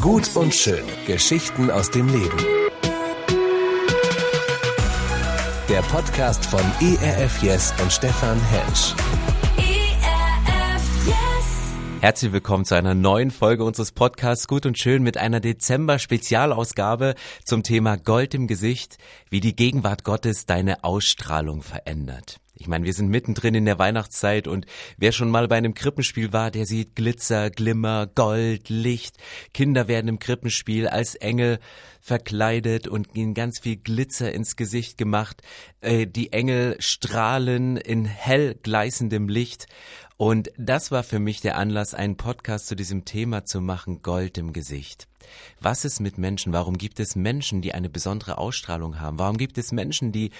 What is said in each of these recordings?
Gut und schön. Geschichten aus dem Leben. Der Podcast von ERF Yes und Stefan Hensch. Herzlich willkommen zu einer neuen Folge unseres Podcasts Gut und Schön mit einer Dezember-Spezialausgabe zum Thema Gold im Gesicht, wie die Gegenwart Gottes deine Ausstrahlung verändert. Ich meine, wir sind mittendrin in der Weihnachtszeit und wer schon mal bei einem Krippenspiel war, der sieht Glitzer, Glimmer, Gold, Licht. Kinder werden im Krippenspiel als Engel verkleidet und ihnen ganz viel Glitzer ins Gesicht gemacht. Äh, die Engel strahlen in hell gleißendem Licht. Und das war für mich der Anlass, einen Podcast zu diesem Thema zu machen, Gold im Gesicht. Was ist mit Menschen? Warum gibt es Menschen, die eine besondere Ausstrahlung haben? Warum gibt es Menschen, die,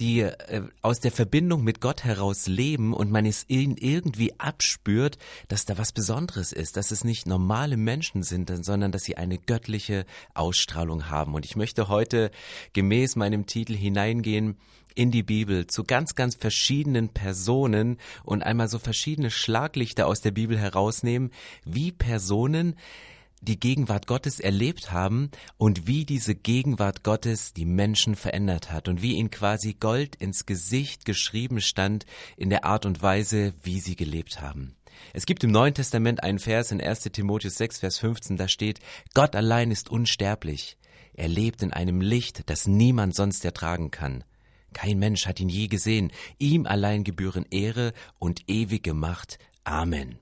die äh, aus der Verbindung mit Gott heraus leben und man es ihnen irgendwie abspürt, dass da was Besonderes ist, dass es nicht normale Menschen sind, sondern dass sie eine göttliche Ausstrahlung haben. Und ich möchte heute gemäß meinem Titel hineingehen in die Bibel zu ganz, ganz verschiedenen Personen und einmal so verschiedene Schlaglichter aus der Bibel herausnehmen, wie Personen die Gegenwart Gottes erlebt haben und wie diese Gegenwart Gottes die Menschen verändert hat und wie ihnen quasi Gold ins Gesicht geschrieben stand in der Art und Weise, wie sie gelebt haben. Es gibt im Neuen Testament einen Vers in 1 Timotheus 6, Vers 15, da steht, Gott allein ist unsterblich. Er lebt in einem Licht, das niemand sonst ertragen kann. Kein Mensch hat ihn je gesehen. Ihm allein gebühren Ehre und ewige Macht. Amen.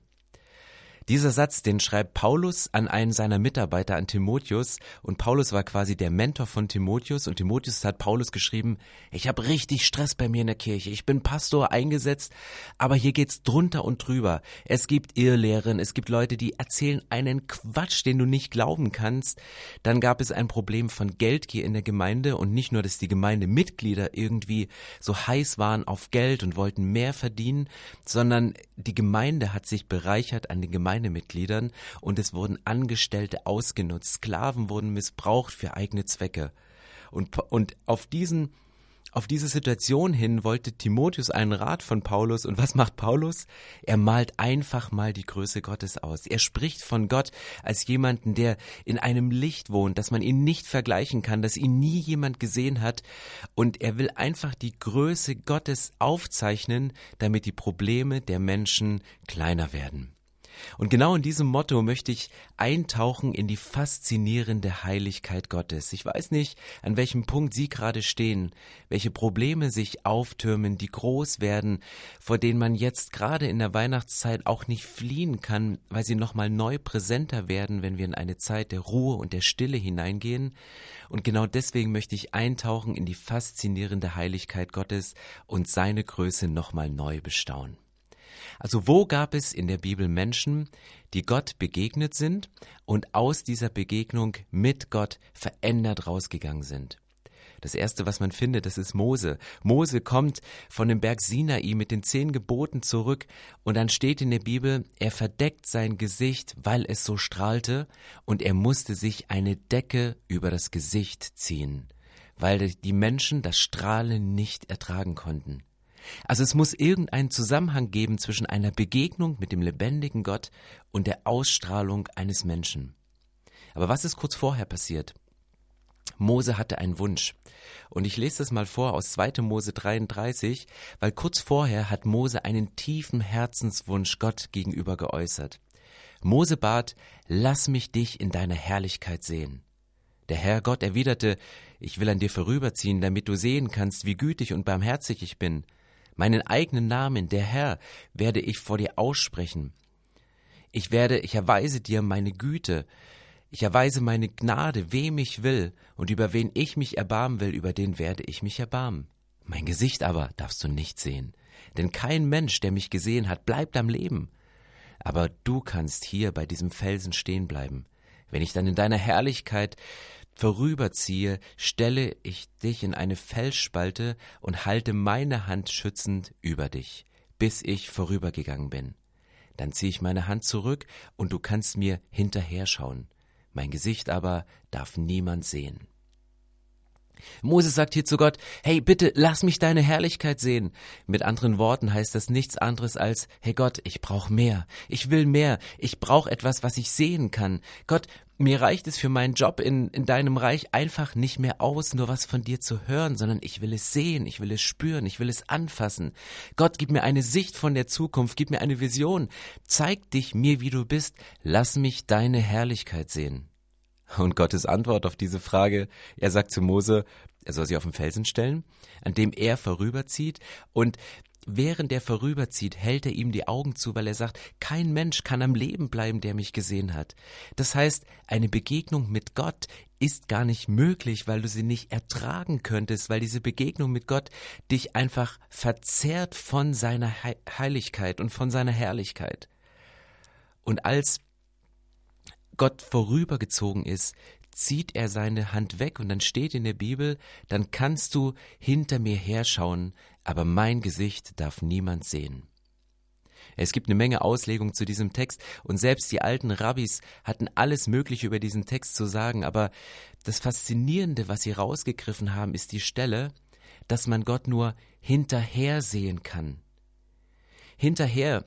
Dieser Satz, den schreibt Paulus an einen seiner Mitarbeiter, an Timotheus. Und Paulus war quasi der Mentor von Timotheus. Und Timotheus hat Paulus geschrieben, ich habe richtig Stress bei mir in der Kirche. Ich bin Pastor eingesetzt, aber hier geht's drunter und drüber. Es gibt Irrlehren, es gibt Leute, die erzählen einen Quatsch, den du nicht glauben kannst. Dann gab es ein Problem von Geldgier in der Gemeinde. Und nicht nur, dass die Gemeindemitglieder irgendwie so heiß waren auf Geld und wollten mehr verdienen, sondern die Gemeinde hat sich bereichert an den Gemeinden Gemeindemitgliedern und es wurden Angestellte ausgenutzt, Sklaven wurden missbraucht für eigene Zwecke. Und, und auf diesen auf diese Situation hin wollte Timotheus einen Rat von Paulus und was macht Paulus? Er malt einfach mal die Größe Gottes aus. Er spricht von Gott als jemanden, der in einem Licht wohnt, dass man ihn nicht vergleichen kann, dass ihn nie jemand gesehen hat und er will einfach die Größe Gottes aufzeichnen, damit die Probleme der Menschen kleiner werden. Und genau in diesem Motto möchte ich eintauchen in die faszinierende Heiligkeit Gottes. Ich weiß nicht, an welchem Punkt Sie gerade stehen, welche Probleme sich auftürmen, die groß werden, vor denen man jetzt gerade in der Weihnachtszeit auch nicht fliehen kann, weil sie nochmal neu präsenter werden, wenn wir in eine Zeit der Ruhe und der Stille hineingehen. Und genau deswegen möchte ich eintauchen in die faszinierende Heiligkeit Gottes und seine Größe nochmal neu bestaunen. Also wo gab es in der Bibel Menschen, die Gott begegnet sind und aus dieser Begegnung mit Gott verändert rausgegangen sind? Das erste, was man findet, das ist Mose. Mose kommt von dem Berg Sinai mit den zehn Geboten zurück und dann steht in der Bibel, er verdeckt sein Gesicht, weil es so strahlte und er musste sich eine Decke über das Gesicht ziehen, weil die Menschen das Strahlen nicht ertragen konnten. Also es muss irgendeinen Zusammenhang geben zwischen einer Begegnung mit dem lebendigen Gott und der Ausstrahlung eines Menschen. Aber was ist kurz vorher passiert? Mose hatte einen Wunsch. Und ich lese das mal vor aus 2. Mose 33, weil kurz vorher hat Mose einen tiefen Herzenswunsch Gott gegenüber geäußert. Mose bat, lass mich dich in deiner Herrlichkeit sehen. Der Herr Gott erwiderte, ich will an dir vorüberziehen, damit du sehen kannst, wie gütig und barmherzig ich bin. Meinen eigenen Namen, der Herr, werde ich vor dir aussprechen. Ich werde, ich erweise dir meine Güte, ich erweise meine Gnade, wem ich will, und über wen ich mich erbarmen will, über den werde ich mich erbarmen. Mein Gesicht aber darfst du nicht sehen, denn kein Mensch, der mich gesehen hat, bleibt am Leben. Aber du kannst hier bei diesem Felsen stehen bleiben. Wenn ich dann in deiner Herrlichkeit vorüberziehe, stelle ich dich in eine Felsspalte und halte meine Hand schützend über dich, bis ich vorübergegangen bin. Dann ziehe ich meine Hand zurück und du kannst mir hinterher schauen. Mein Gesicht aber darf niemand sehen. Moses sagt hier zu Gott, hey, bitte lass mich deine Herrlichkeit sehen. Mit anderen Worten heißt das nichts anderes als, hey Gott, ich brauche mehr, ich will mehr, ich brauche etwas, was ich sehen kann. Gott, mir reicht es für meinen Job in, in deinem Reich einfach nicht mehr aus, nur was von dir zu hören, sondern ich will es sehen, ich will es spüren, ich will es anfassen. Gott, gib mir eine Sicht von der Zukunft, gib mir eine Vision, zeig dich mir, wie du bist, lass mich deine Herrlichkeit sehen. Und Gottes Antwort auf diese Frage, er sagt zu Mose, er soll sie auf den Felsen stellen, an dem er vorüberzieht und während er vorüberzieht, hält er ihm die Augen zu, weil er sagt, kein Mensch kann am Leben bleiben, der mich gesehen hat. Das heißt, eine Begegnung mit Gott ist gar nicht möglich, weil du sie nicht ertragen könntest, weil diese Begegnung mit Gott dich einfach verzerrt von seiner Heiligkeit und von seiner Herrlichkeit. Und als Gott vorübergezogen ist, zieht er seine Hand weg und dann steht in der Bibel, dann kannst du hinter mir herschauen, aber mein Gesicht darf niemand sehen. Es gibt eine Menge Auslegung zu diesem Text und selbst die alten Rabbis hatten alles Mögliche über diesen Text zu sagen, aber das Faszinierende, was sie rausgegriffen haben, ist die Stelle, dass man Gott nur hinterher sehen kann. Hinterher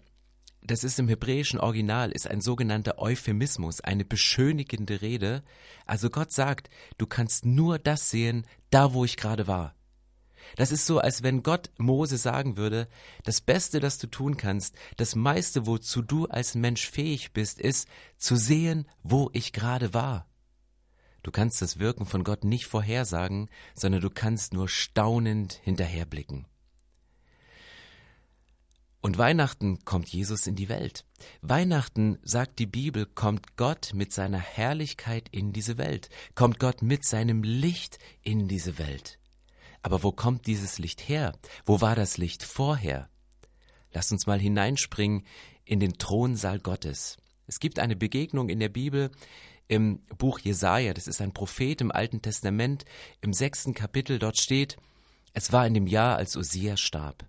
das ist im hebräischen Original, ist ein sogenannter Euphemismus, eine beschönigende Rede. Also Gott sagt, du kannst nur das sehen, da wo ich gerade war. Das ist so, als wenn Gott Mose sagen würde, das Beste, das du tun kannst, das meiste, wozu du als Mensch fähig bist, ist zu sehen, wo ich gerade war. Du kannst das Wirken von Gott nicht vorhersagen, sondern du kannst nur staunend hinterherblicken. Und Weihnachten kommt Jesus in die Welt. Weihnachten, sagt die Bibel, kommt Gott mit seiner Herrlichkeit in diese Welt, kommt Gott mit seinem Licht in diese Welt. Aber wo kommt dieses Licht her? Wo war das Licht vorher? Lasst uns mal hineinspringen in den Thronsaal Gottes. Es gibt eine Begegnung in der Bibel im Buch Jesaja, das ist ein Prophet im Alten Testament, im sechsten Kapitel, dort steht, es war in dem Jahr, als Usia starb.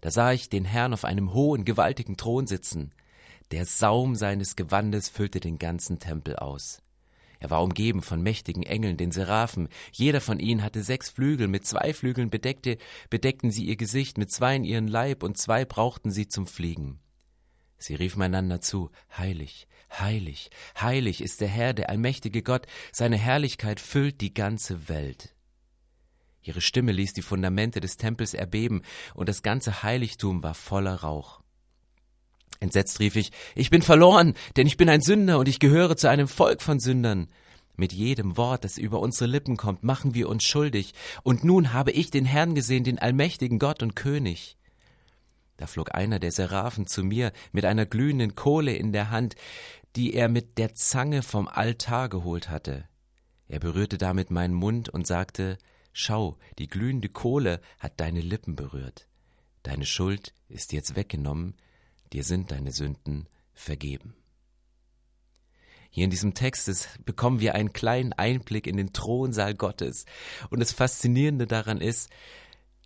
Da sah ich den Herrn auf einem hohen, gewaltigen Thron sitzen. Der Saum seines Gewandes füllte den ganzen Tempel aus. Er war umgeben von mächtigen Engeln, den Seraphen. Jeder von ihnen hatte sechs Flügel. Mit zwei Flügeln bedeckte, bedeckten sie ihr Gesicht, mit zweien ihren Leib und zwei brauchten sie zum Fliegen. Sie riefen einander zu, Heilig, heilig, heilig ist der Herr, der allmächtige Gott, seine Herrlichkeit füllt die ganze Welt. Ihre Stimme ließ die Fundamente des Tempels erbeben, und das ganze Heiligtum war voller Rauch. Entsetzt rief ich, ich bin verloren, denn ich bin ein Sünder und ich gehöre zu einem Volk von Sündern. Mit jedem Wort, das über unsere Lippen kommt, machen wir uns schuldig, und nun habe ich den Herrn gesehen, den allmächtigen Gott und König. Da flog einer der Seraphen zu mir mit einer glühenden Kohle in der Hand, die er mit der Zange vom Altar geholt hatte. Er berührte damit meinen Mund und sagte, Schau, die glühende Kohle hat deine Lippen berührt. Deine Schuld ist jetzt weggenommen, dir sind deine Sünden vergeben. Hier in diesem Text ist, bekommen wir einen kleinen Einblick in den Thronsaal Gottes. Und das Faszinierende daran ist,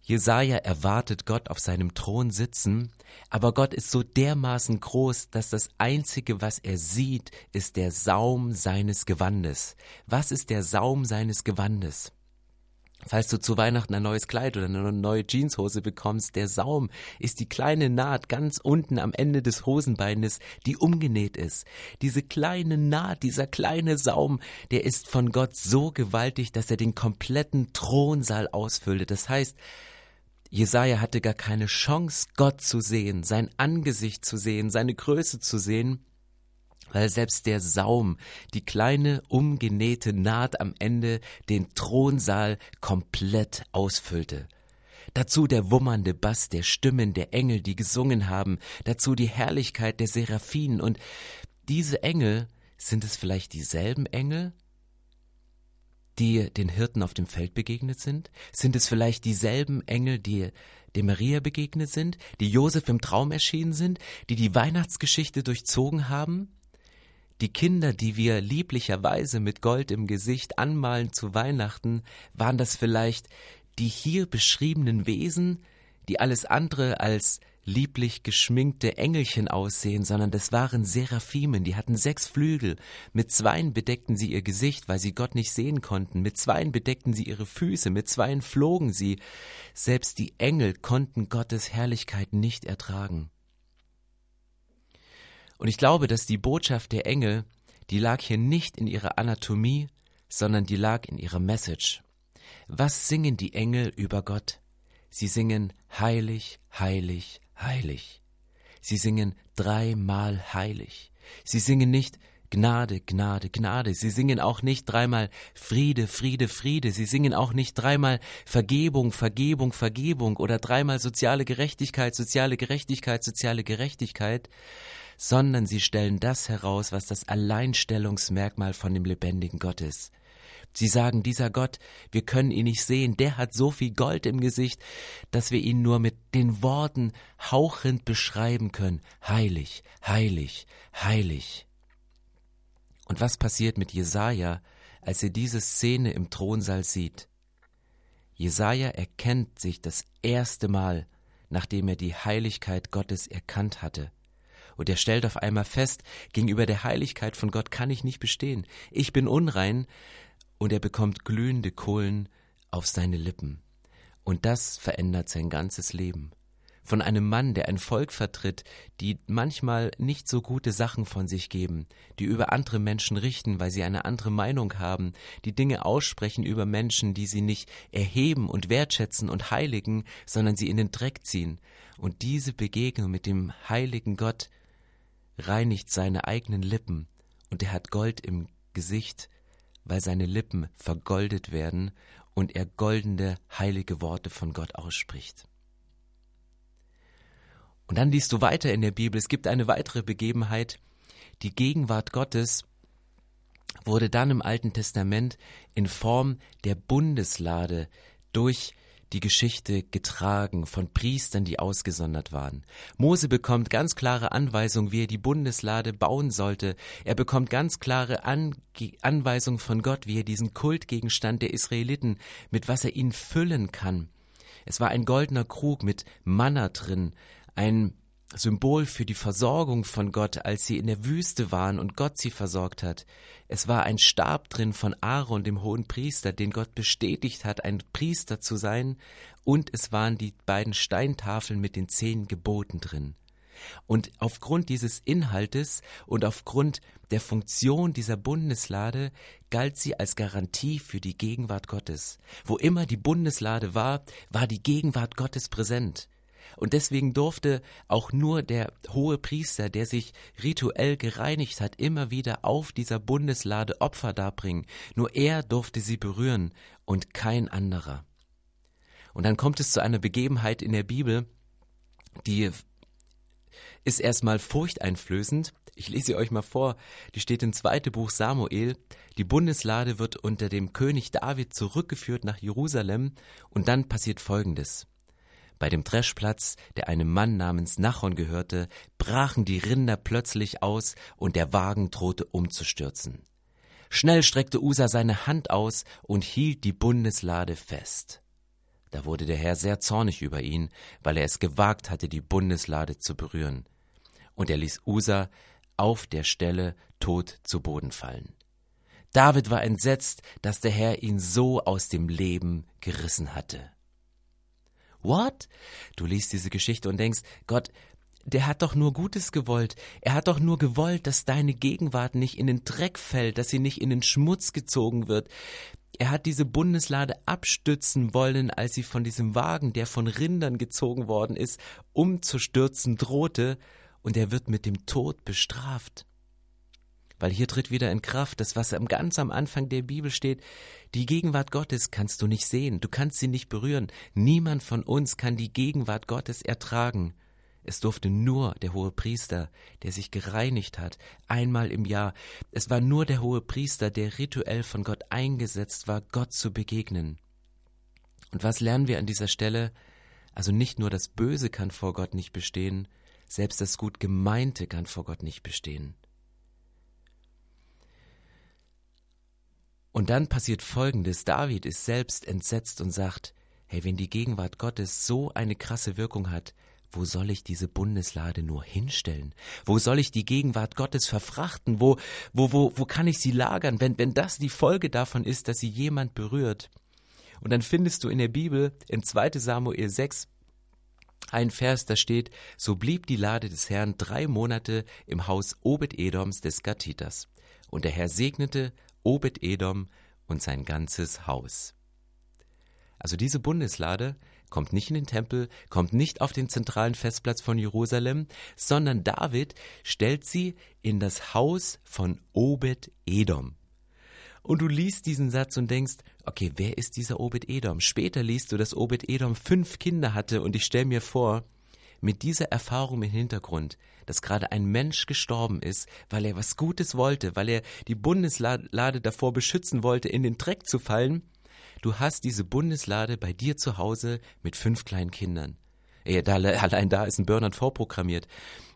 Jesaja erwartet Gott auf seinem Thron sitzen, aber Gott ist so dermaßen groß, dass das Einzige, was er sieht, ist der Saum seines Gewandes. Was ist der Saum seines Gewandes? Falls du zu Weihnachten ein neues Kleid oder eine neue Jeanshose bekommst, der Saum ist die kleine Naht ganz unten am Ende des Hosenbeines, die umgenäht ist. Diese kleine Naht, dieser kleine Saum, der ist von Gott so gewaltig, dass er den kompletten Thronsaal ausfüllte. Das heißt, Jesaja hatte gar keine Chance, Gott zu sehen, sein Angesicht zu sehen, seine Größe zu sehen, weil selbst der Saum, die kleine umgenähte Naht am Ende, den Thronsaal komplett ausfüllte. Dazu der wummernde Bass der Stimmen der Engel, die gesungen haben, dazu die Herrlichkeit der Seraphinen und diese Engel, sind es vielleicht dieselben Engel, die den Hirten auf dem Feld begegnet sind? Sind es vielleicht dieselben Engel, die dem Maria begegnet sind, die Josef im Traum erschienen sind, die die Weihnachtsgeschichte durchzogen haben? Die Kinder, die wir lieblicherweise mit Gold im Gesicht anmalen zu Weihnachten, waren das vielleicht die hier beschriebenen Wesen, die alles andere als lieblich geschminkte Engelchen aussehen, sondern das waren Seraphimen, die hatten sechs Flügel. Mit zweien bedeckten sie ihr Gesicht, weil sie Gott nicht sehen konnten. Mit zweien bedeckten sie ihre Füße, mit zweien flogen sie. Selbst die Engel konnten Gottes Herrlichkeit nicht ertragen. Und ich glaube, dass die Botschaft der Engel, die lag hier nicht in ihrer Anatomie, sondern die lag in ihrer Message. Was singen die Engel über Gott? Sie singen heilig, heilig, heilig. Sie singen dreimal heilig. Sie singen nicht Gnade, Gnade, Gnade. Sie singen auch nicht dreimal Friede, Friede, Friede. Sie singen auch nicht dreimal Vergebung, Vergebung, Vergebung oder dreimal soziale Gerechtigkeit, soziale Gerechtigkeit, soziale Gerechtigkeit, sondern sie stellen das heraus, was das Alleinstellungsmerkmal von dem lebendigen Gott ist. Sie sagen, dieser Gott, wir können ihn nicht sehen, der hat so viel Gold im Gesicht, dass wir ihn nur mit den Worten hauchend beschreiben können. Heilig, heilig, heilig. Und was passiert mit Jesaja, als er diese Szene im Thronsaal sieht? Jesaja erkennt sich das erste Mal, nachdem er die Heiligkeit Gottes erkannt hatte. Und er stellt auf einmal fest, gegenüber der Heiligkeit von Gott kann ich nicht bestehen. Ich bin unrein, und er bekommt glühende Kohlen auf seine Lippen. Und das verändert sein ganzes Leben. Von einem Mann, der ein Volk vertritt, die manchmal nicht so gute Sachen von sich geben, die über andere Menschen richten, weil sie eine andere Meinung haben, die Dinge aussprechen über Menschen, die sie nicht erheben und wertschätzen und heiligen, sondern sie in den Dreck ziehen. Und diese Begegnung mit dem heiligen Gott reinigt seine eigenen Lippen, und er hat Gold im Gesicht, weil seine Lippen vergoldet werden und er goldene, heilige Worte von Gott ausspricht. Und dann liest du weiter in der Bibel, es gibt eine weitere Begebenheit, die Gegenwart Gottes wurde dann im Alten Testament in Form der Bundeslade durch die Geschichte getragen von Priestern, die ausgesondert waren. Mose bekommt ganz klare Anweisungen, wie er die Bundeslade bauen sollte. Er bekommt ganz klare An Anweisungen von Gott, wie er diesen Kultgegenstand der Israeliten, mit was er ihn füllen kann. Es war ein goldener Krug mit Manna drin, ein Symbol für die Versorgung von Gott, als sie in der Wüste waren und Gott sie versorgt hat. Es war ein Stab drin von Aaron, dem hohen Priester, den Gott bestätigt hat, ein Priester zu sein, und es waren die beiden Steintafeln mit den zehn Geboten drin. Und aufgrund dieses Inhaltes und aufgrund der Funktion dieser Bundeslade galt sie als Garantie für die Gegenwart Gottes. Wo immer die Bundeslade war, war die Gegenwart Gottes präsent. Und deswegen durfte auch nur der hohe Priester, der sich rituell gereinigt hat, immer wieder auf dieser Bundeslade Opfer darbringen. Nur er durfte sie berühren und kein anderer. Und dann kommt es zu einer Begebenheit in der Bibel, die ist erstmal furchteinflößend. Ich lese sie euch mal vor. Die steht im zweiten Buch Samuel. Die Bundeslade wird unter dem König David zurückgeführt nach Jerusalem und dann passiert Folgendes. Bei dem Dreschplatz, der einem Mann namens Nachon gehörte, brachen die Rinder plötzlich aus und der Wagen drohte umzustürzen. Schnell streckte Usa seine Hand aus und hielt die Bundeslade fest. Da wurde der Herr sehr zornig über ihn, weil er es gewagt hatte, die Bundeslade zu berühren. Und er ließ Usa auf der Stelle tot zu Boden fallen. David war entsetzt, dass der Herr ihn so aus dem Leben gerissen hatte. What? Du liest diese Geschichte und denkst, Gott, der hat doch nur Gutes gewollt. Er hat doch nur gewollt, dass deine Gegenwart nicht in den Dreck fällt, dass sie nicht in den Schmutz gezogen wird. Er hat diese Bundeslade abstützen wollen, als sie von diesem Wagen, der von Rindern gezogen worden ist, umzustürzen drohte, und er wird mit dem Tod bestraft. Weil hier tritt wieder in Kraft das, was ganz am Anfang der Bibel steht. Die Gegenwart Gottes kannst du nicht sehen, du kannst sie nicht berühren. Niemand von uns kann die Gegenwart Gottes ertragen. Es durfte nur der hohe Priester, der sich gereinigt hat, einmal im Jahr. Es war nur der hohe Priester, der rituell von Gott eingesetzt war, Gott zu begegnen. Und was lernen wir an dieser Stelle? Also nicht nur das Böse kann vor Gott nicht bestehen, selbst das gut Gemeinte kann vor Gott nicht bestehen. Und dann passiert Folgendes. David ist selbst entsetzt und sagt, hey, wenn die Gegenwart Gottes so eine krasse Wirkung hat, wo soll ich diese Bundeslade nur hinstellen? Wo soll ich die Gegenwart Gottes verfrachten? Wo, wo, wo, wo kann ich sie lagern, wenn, wenn das die Folge davon ist, dass sie jemand berührt? Und dann findest du in der Bibel in 2 Samuel 6 ein Vers, da steht, so blieb die Lade des Herrn drei Monate im Haus Obed-Edoms des Gatiters. Und der Herr segnete Obed-Edom und sein ganzes Haus. Also diese Bundeslade kommt nicht in den Tempel, kommt nicht auf den zentralen Festplatz von Jerusalem, sondern David stellt sie in das Haus von Obed-Edom. Und du liest diesen Satz und denkst, okay, wer ist dieser Obed-Edom? Später liest du, dass Obed-Edom fünf Kinder hatte und ich stelle mir vor, mit dieser Erfahrung im Hintergrund, dass gerade ein Mensch gestorben ist, weil er was Gutes wollte, weil er die Bundeslade davor beschützen wollte, in den Dreck zu fallen, du hast diese Bundeslade bei dir zu Hause mit fünf kleinen Kindern. Ja, da, allein da ist ein Burnout vorprogrammiert.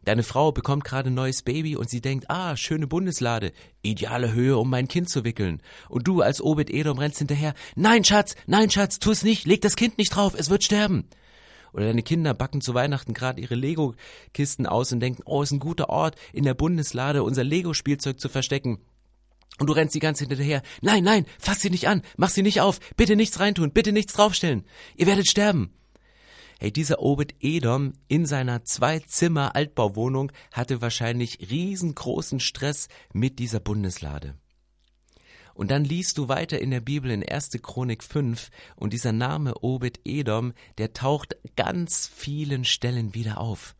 Deine Frau bekommt gerade ein neues Baby und sie denkt, ah, schöne Bundeslade, ideale Höhe, um mein Kind zu wickeln. Und du als Obed Edom rennst hinterher, nein, Schatz, nein, Schatz, tu es nicht, leg das Kind nicht drauf, es wird sterben. Oder deine Kinder backen zu Weihnachten gerade ihre Lego-Kisten aus und denken, oh, ist ein guter Ort, in der Bundeslade unser Lego-Spielzeug zu verstecken. Und du rennst die ganze hinterher. Nein, nein, fass sie nicht an, mach sie nicht auf, bitte nichts reintun, bitte nichts draufstellen. Ihr werdet sterben. Hey, dieser Obed Edom in seiner Zwei-Zimmer-Altbauwohnung hatte wahrscheinlich riesengroßen Stress mit dieser Bundeslade. Und dann liest du weiter in der Bibel in 1. Chronik 5 und dieser Name Obed Edom, der taucht ganz vielen Stellen wieder auf.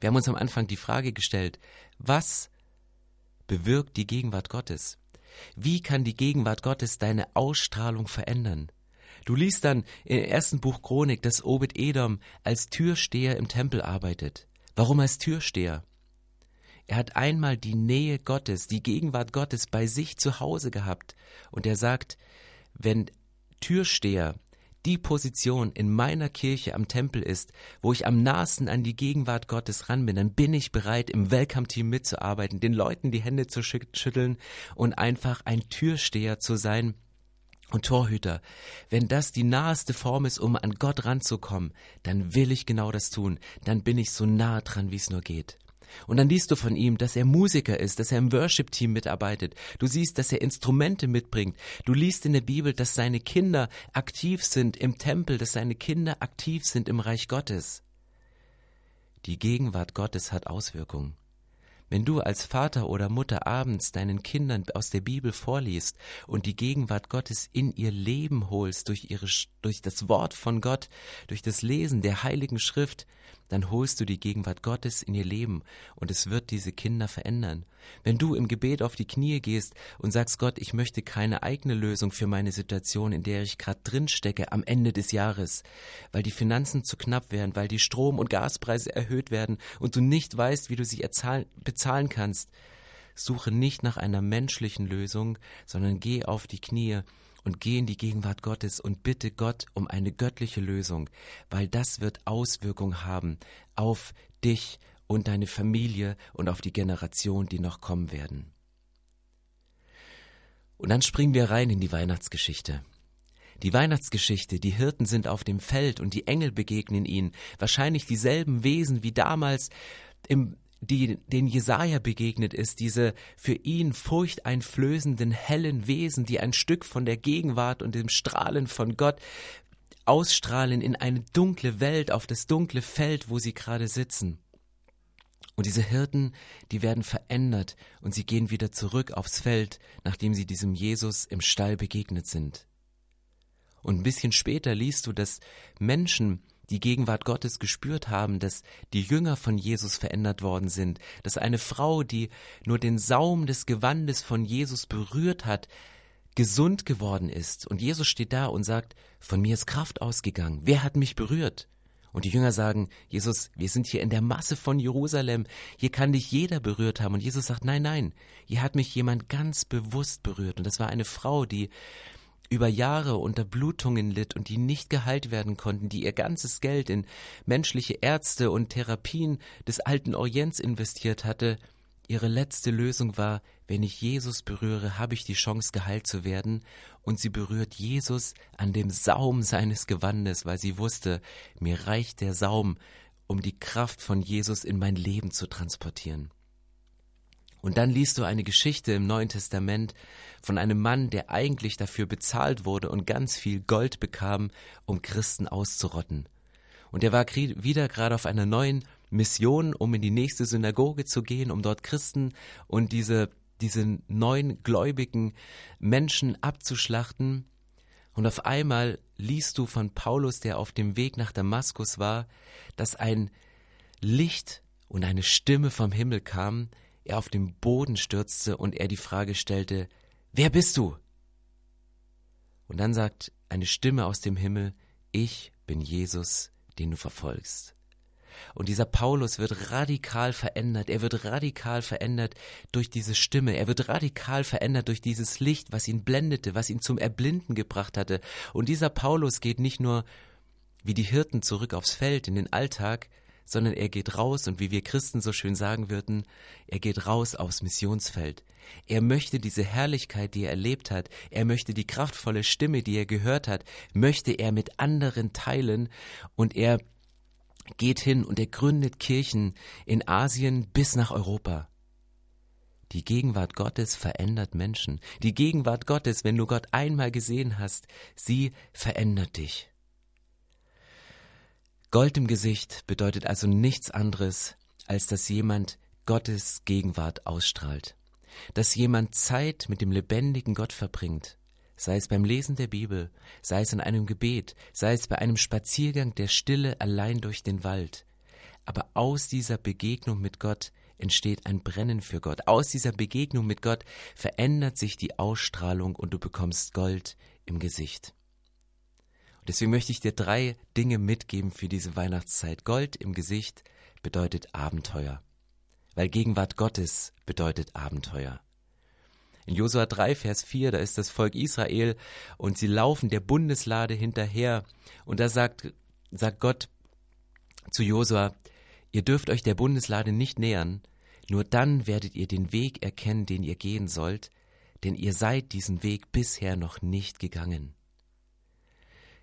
Wir haben uns am Anfang die Frage gestellt, was bewirkt die Gegenwart Gottes? Wie kann die Gegenwart Gottes deine Ausstrahlung verändern? Du liest dann im ersten Buch Chronik, dass Obed Edom als Türsteher im Tempel arbeitet. Warum als Türsteher? Er hat einmal die Nähe Gottes, die Gegenwart Gottes bei sich zu Hause gehabt. Und er sagt, wenn Türsteher die Position in meiner Kirche am Tempel ist, wo ich am nahesten an die Gegenwart Gottes ran bin, dann bin ich bereit, im Welcome-Team mitzuarbeiten, den Leuten die Hände zu schütteln und einfach ein Türsteher zu sein und Torhüter. Wenn das die naheste Form ist, um an Gott ranzukommen, dann will ich genau das tun. Dann bin ich so nah dran, wie es nur geht. Und dann liest du von ihm, dass er Musiker ist, dass er im Worship-Team mitarbeitet. Du siehst, dass er Instrumente mitbringt. Du liest in der Bibel, dass seine Kinder aktiv sind im Tempel, dass seine Kinder aktiv sind im Reich Gottes. Die Gegenwart Gottes hat Auswirkungen. Wenn du als Vater oder Mutter abends deinen Kindern aus der Bibel vorliest und die Gegenwart Gottes in ihr Leben holst durch ihre, durch das Wort von Gott, durch das Lesen der Heiligen Schrift, dann holst du die Gegenwart Gottes in ihr Leben und es wird diese Kinder verändern. Wenn du im Gebet auf die Knie gehst und sagst Gott, ich möchte keine eigene Lösung für meine Situation, in der ich gerade drin stecke am Ende des Jahres, weil die Finanzen zu knapp werden, weil die Strom- und Gaspreise erhöht werden und du nicht weißt, wie du sie bezahlen kannst, suche nicht nach einer menschlichen Lösung, sondern geh auf die Knie und geh in die Gegenwart Gottes und bitte Gott um eine göttliche Lösung, weil das wird Auswirkungen haben auf dich und deine Familie und auf die Generation, die noch kommen werden. Und dann springen wir rein in die Weihnachtsgeschichte. Die Weihnachtsgeschichte, die Hirten sind auf dem Feld und die Engel begegnen ihnen, wahrscheinlich dieselben Wesen wie damals im die den Jesaja begegnet ist, diese für ihn furchteinflößenden hellen Wesen, die ein Stück von der Gegenwart und dem Strahlen von Gott ausstrahlen in eine dunkle Welt, auf das dunkle Feld, wo sie gerade sitzen. Und diese Hirten, die werden verändert und sie gehen wieder zurück aufs Feld, nachdem sie diesem Jesus im Stall begegnet sind. Und ein bisschen später liest du, dass Menschen die Gegenwart Gottes gespürt haben, dass die Jünger von Jesus verändert worden sind, dass eine Frau, die nur den Saum des Gewandes von Jesus berührt hat, gesund geworden ist. Und Jesus steht da und sagt, von mir ist Kraft ausgegangen. Wer hat mich berührt? Und die Jünger sagen, Jesus, wir sind hier in der Masse von Jerusalem, hier kann dich jeder berührt haben. Und Jesus sagt, nein, nein, hier hat mich jemand ganz bewusst berührt. Und das war eine Frau, die über Jahre unter Blutungen litt und die nicht geheilt werden konnten, die ihr ganzes Geld in menschliche Ärzte und Therapien des alten Orients investiert hatte, ihre letzte Lösung war, wenn ich Jesus berühre, habe ich die Chance, geheilt zu werden. Und sie berührt Jesus an dem Saum seines Gewandes, weil sie wusste, mir reicht der Saum, um die Kraft von Jesus in mein Leben zu transportieren. Und dann liest du eine Geschichte im Neuen Testament von einem Mann, der eigentlich dafür bezahlt wurde und ganz viel Gold bekam, um Christen auszurotten. Und er war wieder gerade auf einer neuen Mission, um in die nächste Synagoge zu gehen, um dort Christen und diese, diese neuen gläubigen Menschen abzuschlachten. Und auf einmal liest du von Paulus, der auf dem Weg nach Damaskus war, dass ein Licht und eine Stimme vom Himmel kam, er auf den Boden stürzte und er die Frage stellte, Wer bist du? Und dann sagt eine Stimme aus dem Himmel, Ich bin Jesus, den du verfolgst. Und dieser Paulus wird radikal verändert. Er wird radikal verändert durch diese Stimme. Er wird radikal verändert durch dieses Licht, was ihn blendete, was ihn zum Erblinden gebracht hatte. Und dieser Paulus geht nicht nur wie die Hirten zurück aufs Feld in den Alltag, sondern er geht raus und wie wir Christen so schön sagen würden, er geht raus aufs Missionsfeld. Er möchte diese Herrlichkeit, die er erlebt hat, er möchte die kraftvolle Stimme, die er gehört hat, möchte er mit anderen teilen und er geht hin und er gründet Kirchen in Asien bis nach Europa. Die Gegenwart Gottes verändert Menschen. Die Gegenwart Gottes, wenn du Gott einmal gesehen hast, sie verändert dich. Gold im Gesicht bedeutet also nichts anderes, als dass jemand Gottes Gegenwart ausstrahlt, dass jemand Zeit mit dem lebendigen Gott verbringt, sei es beim Lesen der Bibel, sei es in einem Gebet, sei es bei einem Spaziergang der Stille allein durch den Wald. Aber aus dieser Begegnung mit Gott entsteht ein Brennen für Gott. Aus dieser Begegnung mit Gott verändert sich die Ausstrahlung und du bekommst Gold im Gesicht. Deswegen möchte ich dir drei Dinge mitgeben für diese Weihnachtszeit. Gold im Gesicht bedeutet Abenteuer, weil Gegenwart Gottes bedeutet Abenteuer. In Josua 3, Vers 4, da ist das Volk Israel und sie laufen der Bundeslade hinterher und da sagt, sagt Gott zu Josua, ihr dürft euch der Bundeslade nicht nähern, nur dann werdet ihr den Weg erkennen, den ihr gehen sollt, denn ihr seid diesen Weg bisher noch nicht gegangen.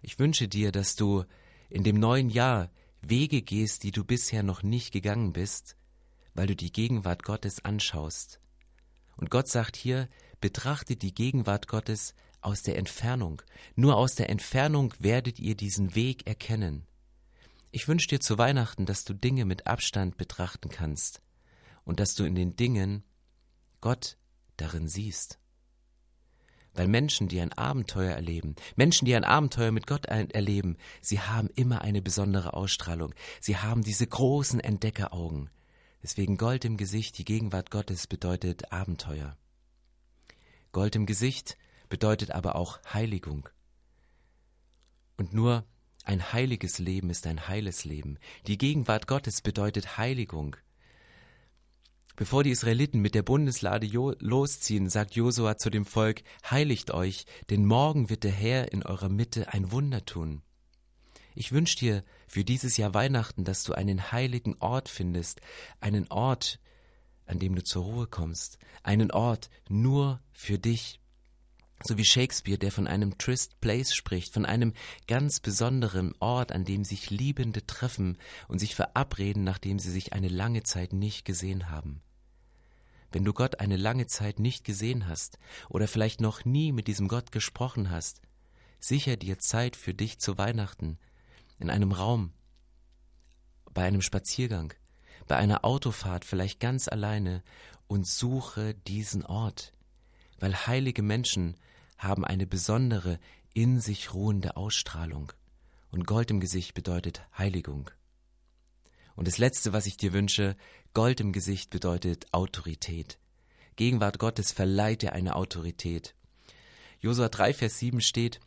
Ich wünsche dir, dass du in dem neuen Jahr Wege gehst, die du bisher noch nicht gegangen bist, weil du die Gegenwart Gottes anschaust. Und Gott sagt hier, betrachte die Gegenwart Gottes aus der Entfernung. Nur aus der Entfernung werdet ihr diesen Weg erkennen. Ich wünsche dir zu Weihnachten, dass du Dinge mit Abstand betrachten kannst und dass du in den Dingen Gott darin siehst. Weil Menschen, die ein Abenteuer erleben, Menschen, die ein Abenteuer mit Gott erleben, sie haben immer eine besondere Ausstrahlung. Sie haben diese großen Entdeckeraugen. Deswegen Gold im Gesicht, die Gegenwart Gottes bedeutet Abenteuer. Gold im Gesicht bedeutet aber auch Heiligung. Und nur ein heiliges Leben ist ein heiles Leben. Die Gegenwart Gottes bedeutet Heiligung. Bevor die Israeliten mit der Bundeslade losziehen, sagt Josua zu dem Volk, Heiligt euch, denn morgen wird der Herr in eurer Mitte ein Wunder tun. Ich wünsche dir für dieses Jahr Weihnachten, dass du einen heiligen Ort findest, einen Ort, an dem du zur Ruhe kommst, einen Ort nur für dich. So wie Shakespeare, der von einem Trist Place spricht, von einem ganz besonderen Ort, an dem sich Liebende treffen und sich verabreden, nachdem sie sich eine lange Zeit nicht gesehen haben. Wenn du Gott eine lange Zeit nicht gesehen hast oder vielleicht noch nie mit diesem Gott gesprochen hast, sicher dir Zeit für dich zu Weihnachten, in einem Raum, bei einem Spaziergang, bei einer Autofahrt, vielleicht ganz alleine, und suche diesen Ort, weil heilige Menschen haben eine besondere, in sich ruhende Ausstrahlung, und Gold im Gesicht bedeutet Heiligung. Und das Letzte, was ich dir wünsche, Gold im Gesicht bedeutet Autorität. Gegenwart Gottes verleiht dir eine Autorität. Josua 3, Vers 7 steht,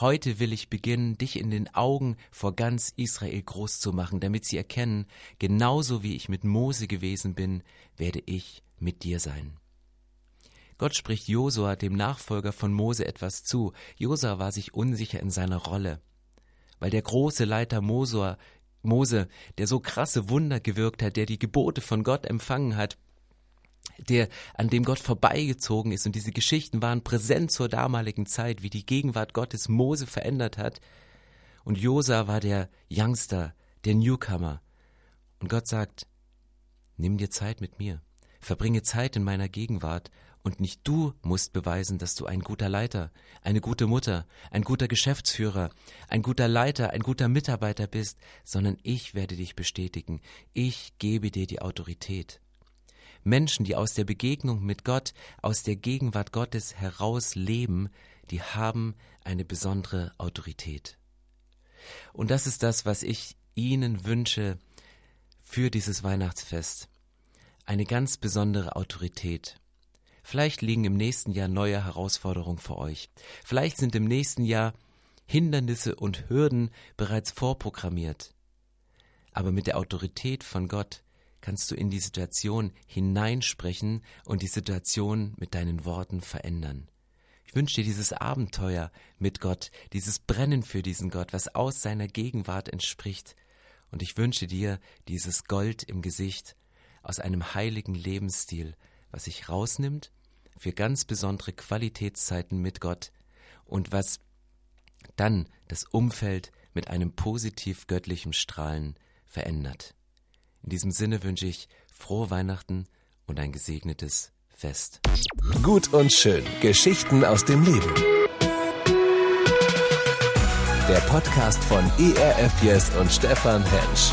Heute will ich beginnen, dich in den Augen vor ganz Israel groß zu machen, damit sie erkennen, genauso wie ich mit Mose gewesen bin, werde ich mit dir sein. Gott spricht Josua, dem Nachfolger von Mose, etwas zu. Josua war sich unsicher in seiner Rolle, weil der große Leiter Mosua Mose, der so krasse Wunder gewirkt hat, der die Gebote von Gott empfangen hat, der, an dem Gott vorbeigezogen ist. Und diese Geschichten waren präsent zur damaligen Zeit, wie die Gegenwart Gottes Mose verändert hat. Und Josa war der Youngster, der Newcomer. Und Gott sagt, nimm dir Zeit mit mir, verbringe Zeit in meiner Gegenwart und nicht du musst beweisen, dass du ein guter Leiter, eine gute Mutter, ein guter Geschäftsführer, ein guter Leiter, ein guter Mitarbeiter bist, sondern ich werde dich bestätigen. Ich gebe dir die Autorität. Menschen, die aus der Begegnung mit Gott, aus der Gegenwart Gottes heraus leben, die haben eine besondere Autorität. Und das ist das, was ich Ihnen wünsche für dieses Weihnachtsfest. Eine ganz besondere Autorität. Vielleicht liegen im nächsten Jahr neue Herausforderungen für euch. Vielleicht sind im nächsten Jahr Hindernisse und Hürden bereits vorprogrammiert. Aber mit der Autorität von Gott kannst du in die Situation hineinsprechen und die Situation mit deinen Worten verändern. Ich wünsche dir dieses Abenteuer mit Gott, dieses Brennen für diesen Gott, was aus seiner Gegenwart entspricht. Und ich wünsche dir dieses Gold im Gesicht aus einem heiligen Lebensstil, was sich rausnimmt für ganz besondere Qualitätszeiten mit Gott und was dann das Umfeld mit einem positiv göttlichen Strahlen verändert. In diesem Sinne wünsche ich frohe Weihnachten und ein gesegnetes Fest. Gut und schön. Geschichten aus dem Leben. Der Podcast von ERF Yes und Stefan Hensch.